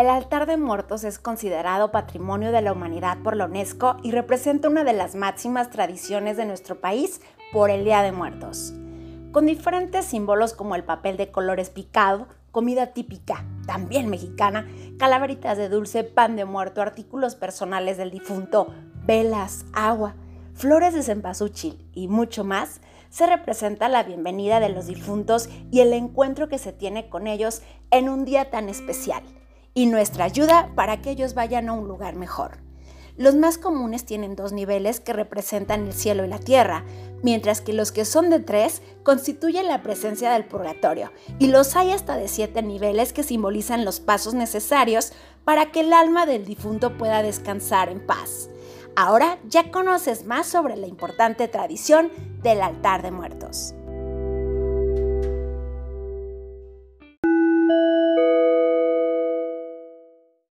El altar de muertos es considerado patrimonio de la humanidad por la UNESCO y representa una de las máximas tradiciones de nuestro país por el Día de Muertos. Con diferentes símbolos como el papel de colores picado, comida típica, también mexicana, calaveritas de dulce, pan de muerto, artículos personales del difunto, velas, agua, flores de cempasúchil y mucho más, se representa la bienvenida de los difuntos y el encuentro que se tiene con ellos en un día tan especial y nuestra ayuda para que ellos vayan a un lugar mejor. Los más comunes tienen dos niveles que representan el cielo y la tierra, mientras que los que son de tres constituyen la presencia del purgatorio, y los hay hasta de siete niveles que simbolizan los pasos necesarios para que el alma del difunto pueda descansar en paz. Ahora ya conoces más sobre la importante tradición del altar de muertos.